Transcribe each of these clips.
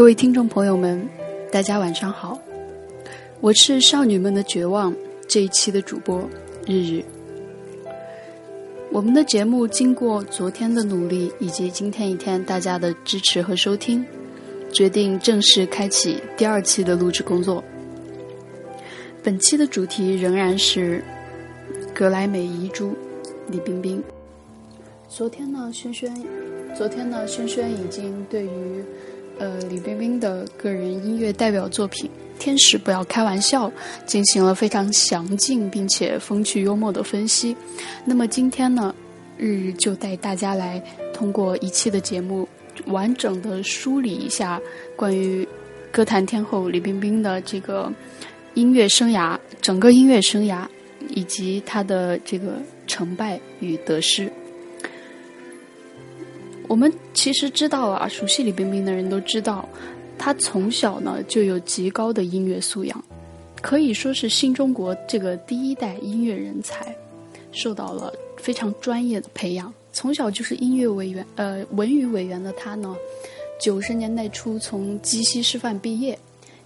各位听众朋友们，大家晚上好，我是少女们的绝望这一期的主播日日。我们的节目经过昨天的努力以及今天一天大家的支持和收听，决定正式开启第二期的录制工作。本期的主题仍然是格莱美遗珠李冰冰。昨天呢，轩轩，昨天呢，轩轩已经对于。呃，李冰冰的个人音乐代表作品《天使不要开玩笑》进行了非常详尽并且风趣幽默的分析。那么今天呢，日日就带大家来通过一期的节目，完整的梳理一下关于歌坛天后李冰冰的这个音乐生涯，整个音乐生涯以及她的这个成败与得失。我们其实知道啊，熟悉李冰冰的人都知道，她从小呢就有极高的音乐素养，可以说是新中国这个第一代音乐人才，受到了非常专业的培养。从小就是音乐委员，呃，文娱委员的她呢，九十年代初从鸡西师范毕业，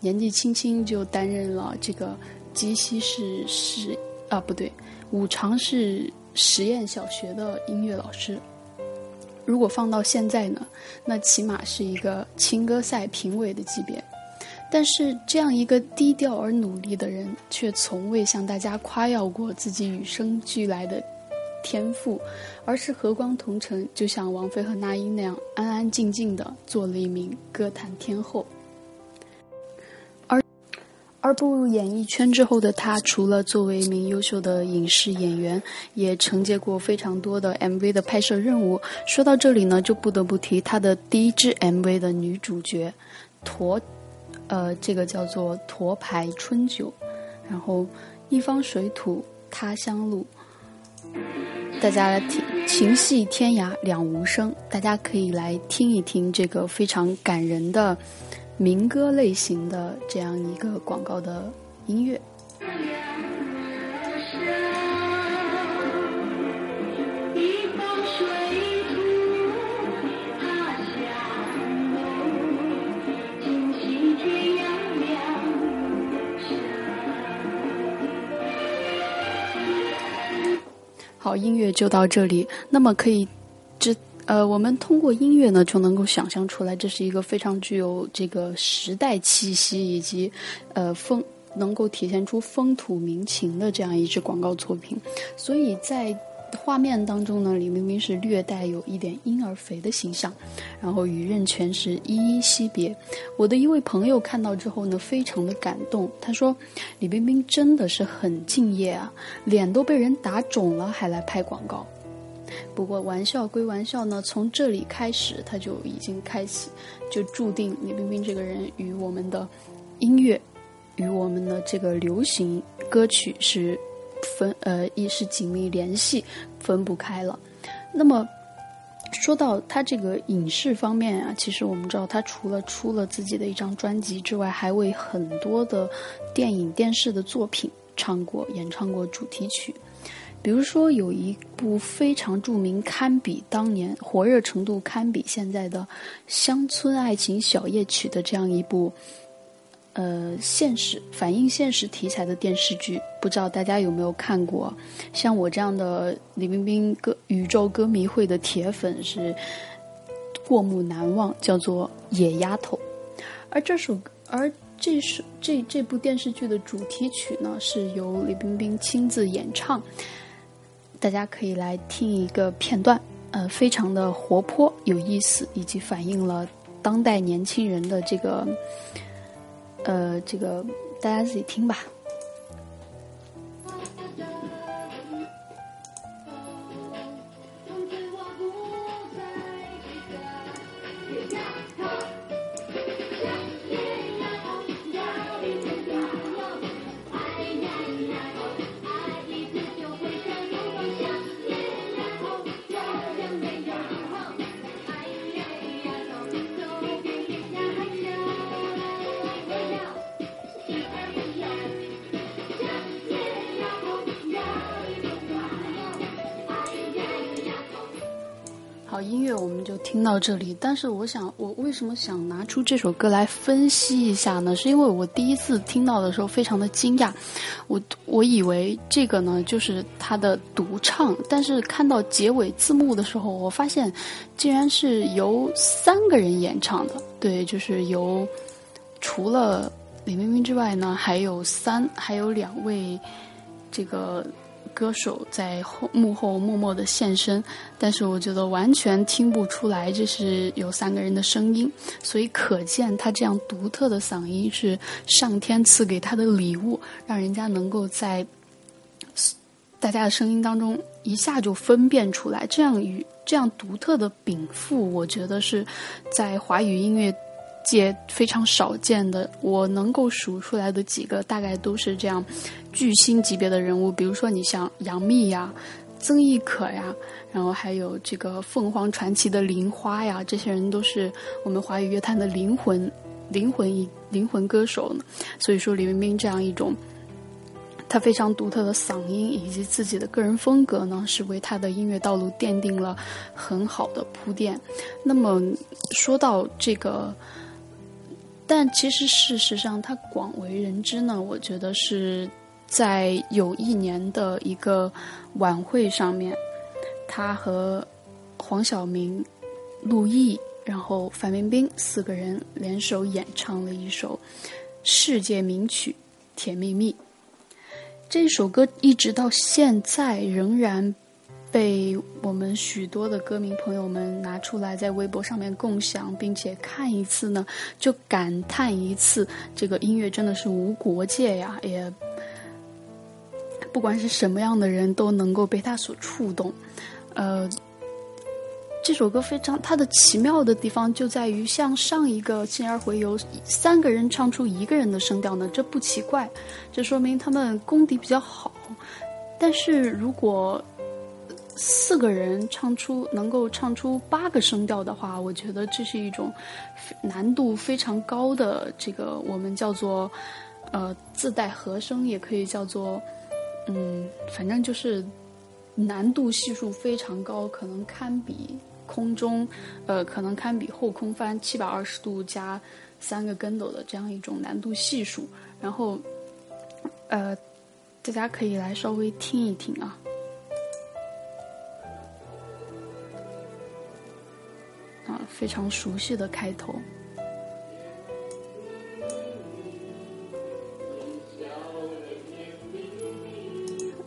年纪轻轻就担任了这个鸡西市市啊不对，五常市实验小学的音乐老师。如果放到现在呢，那起码是一个青歌赛评委的级别。但是这样一个低调而努力的人，却从未向大家夸耀过自己与生俱来的天赋，而是和光同尘，就像王菲和那英那样，安安静静的做了一名歌坛天后。而步入演艺圈之后的他，除了作为一名优秀的影视演员，也承接过非常多的 MV 的拍摄任务。说到这里呢，就不得不提他的第一支 MV 的女主角，驼，呃，这个叫做《驼牌春酒》，然后一方水土他乡路，大家来听情系天涯两无声，大家可以来听一听这个非常感人的。民歌类型的这样一个广告的音乐。好，音乐就到这里。那么可以知。呃，我们通过音乐呢，就能够想象出来，这是一个非常具有这个时代气息以及呃风，能够体现出风土民情的这样一支广告作品。所以在画面当中呢，李冰冰是略带有一点婴儿肥的形象，然后与任泉是依依惜别。我的一位朋友看到之后呢，非常的感动，他说：“李冰冰真的是很敬业啊，脸都被人打肿了还来拍广告。”不过玩笑归玩笑呢，从这里开始，他就已经开启，就注定李冰冰这个人与我们的音乐，与我们的这个流行歌曲是分呃，一是紧密联系，分不开了。那么说到他这个影视方面啊，其实我们知道，他除了出了自己的一张专辑之外，还为很多的电影、电视的作品唱过、演唱过主题曲。比如说，有一部非常著名、堪比当年火热程度堪比现在的《乡村爱情小夜曲》的这样一部，呃，现实反映现实题材的电视剧，不知道大家有没有看过？像我这样的李冰冰歌宇宙歌迷会的铁粉是过目难忘，叫做《野丫头》。而这首，而这首这这部电视剧的主题曲呢，是由李冰冰亲自演唱。大家可以来听一个片段，呃，非常的活泼有意思，以及反映了当代年轻人的这个，呃，这个大家自己听吧。听到这里。但是我想，我为什么想拿出这首歌来分析一下呢？是因为我第一次听到的时候非常的惊讶，我我以为这个呢就是他的独唱，但是看到结尾字幕的时候，我发现竟然是由三个人演唱的。对，就是由除了李冰冰之外呢，还有三，还有两位这个。歌手在后幕后默默的现身，但是我觉得完全听不出来这是有三个人的声音，所以可见他这样独特的嗓音是上天赐给他的礼物，让人家能够在大家的声音当中一下就分辨出来。这样与这样独特的禀赋，我觉得是在华语音乐。界非常少见的，我能够数出来的几个，大概都是这样巨星级别的人物，比如说你像杨幂呀、曾轶可呀，然后还有这个凤凰传奇的玲花呀，这些人都是我们华语乐坛的灵魂、灵魂一灵魂歌手呢。所以说，李冰冰这样一种她非常独特的嗓音以及自己的个人风格呢，是为她的音乐道路奠定了很好的铺垫。那么说到这个。但其实，事实上，他广为人知呢。我觉得是在有一年的一个晚会上面，他和黄晓明、陆毅，然后范冰冰四个人联手演唱了一首世界名曲《甜蜜蜜》。这首歌一直到现在仍然。被我们许多的歌迷朋友们拿出来在微博上面共享，并且看一次呢，就感叹一次，这个音乐真的是无国界呀！也不管是什么样的人都能够被它所触动。呃，这首歌非常它的奇妙的地方就在于，像上一个《心儿回游》，三个人唱出一个人的声调呢，这不奇怪，这说明他们功底比较好。但是如果四个人唱出能够唱出八个声调的话，我觉得这是一种难度非常高的这个我们叫做呃自带和声，也可以叫做嗯，反正就是难度系数非常高，可能堪比空中呃，可能堪比后空翻七百二十度加三个跟斗的这样一种难度系数。然后呃，大家可以来稍微听一听啊。非常熟悉的开头，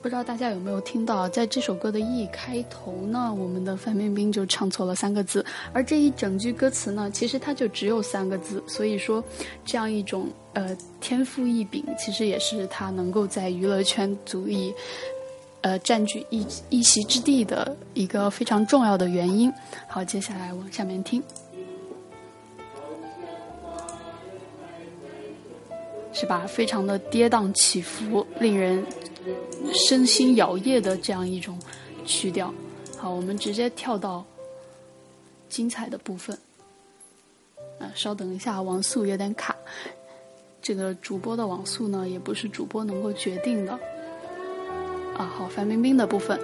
不知道大家有没有听到，在这首歌的一开头呢，我们的范冰冰就唱错了三个字，而这一整句歌词呢，其实它就只有三个字，所以说这样一种呃天赋异禀，其实也是他能够在娱乐圈足以。呃，占据一一席之地的一个非常重要的原因。好，接下来往下面听，是吧？非常的跌宕起伏，令人身心摇曳的这样一种曲调。好，我们直接跳到精彩的部分。啊，稍等一下，网速有点卡。这个主播的网速呢，也不是主播能够决定的。啊，好，范冰冰的部分，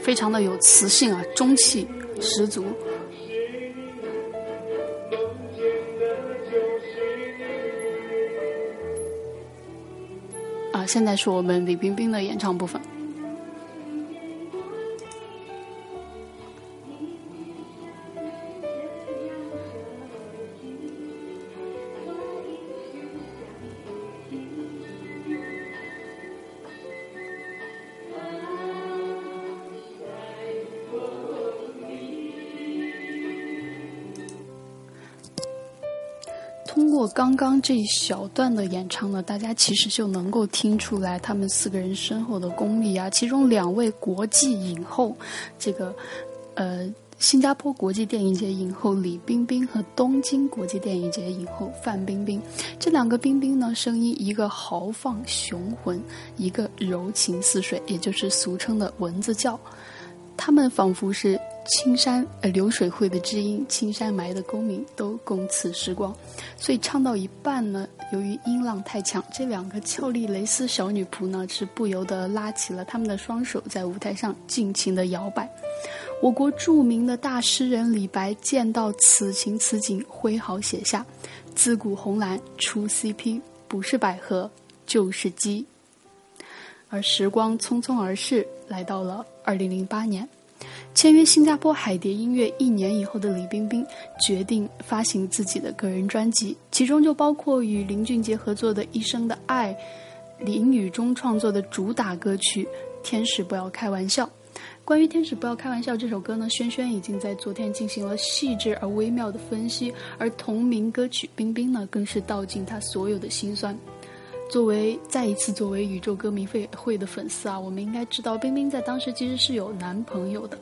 非常的有磁性啊，中气十足。现在是我们李冰冰的演唱部分。刚刚这一小段的演唱呢，大家其实就能够听出来他们四个人身后的功力啊。其中两位国际影后，这个呃新加坡国际电影节影后李冰冰和东京国际电影节影后范冰冰，这两个冰冰呢，声音一个豪放雄浑，一个柔情似水，也就是俗称的蚊子叫。他们仿佛是青山呃流水会的知音，青山埋的功名都共此时光。所以唱到一半呢，由于音浪太强，这两个俏丽蕾丝小女仆呢是不由得拉起了他们的双手，在舞台上尽情的摇摆。我国著名的大诗人李白见到此情此景，挥毫写下：“自古红蓝出 CP，不是百合就是鸡。”而时光匆匆而逝，来到了二零零八年，签约新加坡海蝶音乐一年以后的李冰冰决定发行自己的个人专辑，其中就包括与林俊杰合作的《一生的爱》，林雨中创作的主打歌曲《天使不要开玩笑》。关于《天使不要开玩笑》这首歌呢，轩轩已经在昨天进行了细致而微妙的分析，而同名歌曲冰冰呢，更是道尽他所有的心酸。作为再一次作为宇宙歌迷会会的粉丝啊，我们应该知道冰冰在当时其实是有男朋友的，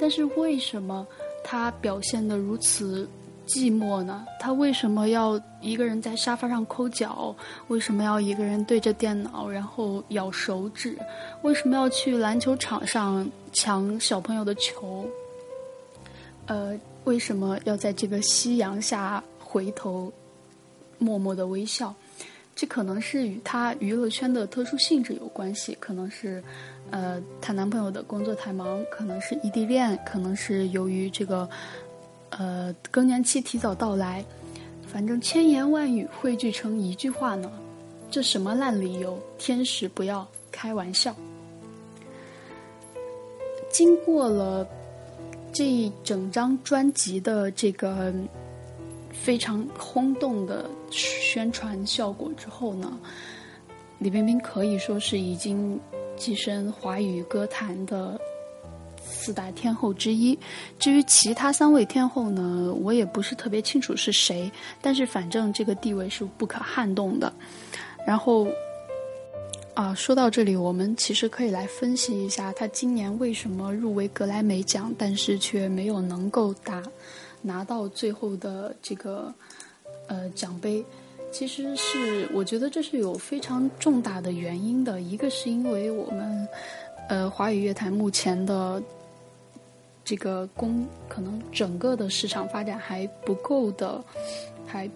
但是为什么她表现的如此寂寞呢？她为什么要一个人在沙发上抠脚？为什么要一个人对着电脑然后咬手指？为什么要去篮球场上抢小朋友的球？呃，为什么要在这个夕阳下回头默默的微笑？这可能是与她娱乐圈的特殊性质有关系，可能是，呃，她男朋友的工作太忙，可能是异地恋，可能是由于这个，呃，更年期提早到来，反正千言万语汇聚成一句话呢，这什么烂理由？天使不要开玩笑。经过了这一整张专辑的这个。非常轰动的宣传效果之后呢，李冰冰可以说是已经跻身华语歌坛的四大天后之一。至于其他三位天后呢，我也不是特别清楚是谁，但是反正这个地位是不可撼动的。然后，啊，说到这里，我们其实可以来分析一下，她今年为什么入围格莱美奖，但是却没有能够打。拿到最后的这个呃奖杯，其实是我觉得这是有非常重大的原因的。一个是因为我们呃华语乐坛目前的这个公可能整个的市场发展还不够的，还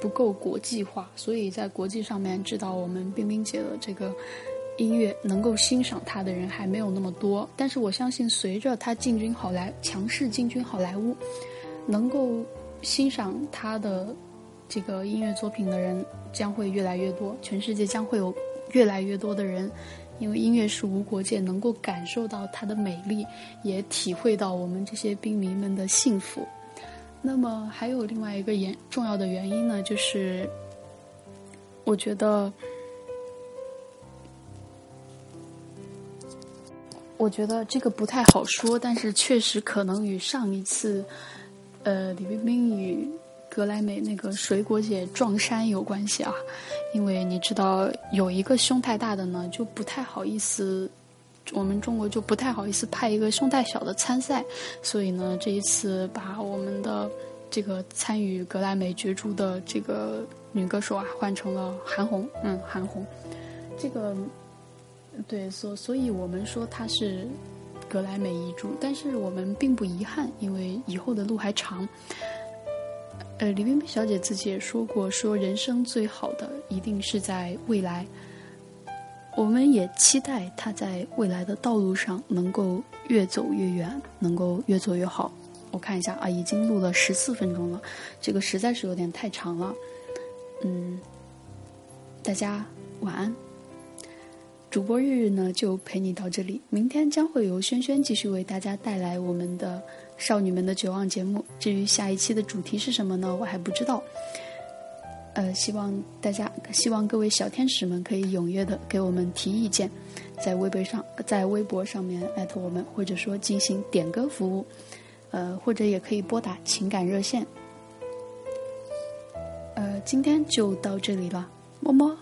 不够国际化，所以在国际上面知道我们冰冰姐的这个。音乐能够欣赏他的人还没有那么多，但是我相信随着他进军好莱强势进军好莱坞，能够欣赏他的这个音乐作品的人将会越来越多，全世界将会有越来越多的人，因为音乐是无国界，能够感受到它的美丽，也体会到我们这些兵迷们的幸福。那么还有另外一个原重要的原因呢，就是我觉得。我觉得这个不太好说，但是确实可能与上一次，呃，李冰冰与格莱美那个水果姐撞衫有关系啊。因为你知道，有一个胸太大的呢，就不太好意思，我们中国就不太好意思派一个胸太小的参赛，所以呢，这一次把我们的这个参与格莱美角逐的这个女歌手啊，换成了韩红。嗯，韩红，这个。对，所所以我们说她是格莱美遗珠，但是我们并不遗憾，因为以后的路还长。呃，李冰冰小姐自己也说过，说人生最好的一定是在未来。我们也期待她在未来的道路上能够越走越远，能够越走越好。我看一下啊，已经录了十四分钟了，这个实在是有点太长了。嗯，大家晚安。主播日日呢，就陪你到这里。明天将会由轩轩继续为大家带来我们的少女们的绝望节目。至于下一期的主题是什么呢？我还不知道。呃，希望大家，希望各位小天使们可以踊跃的给我们提意见，在微博上，在微博上面艾特我们，或者说进行点歌服务，呃，或者也可以拨打情感热线。呃，今天就到这里了，么么。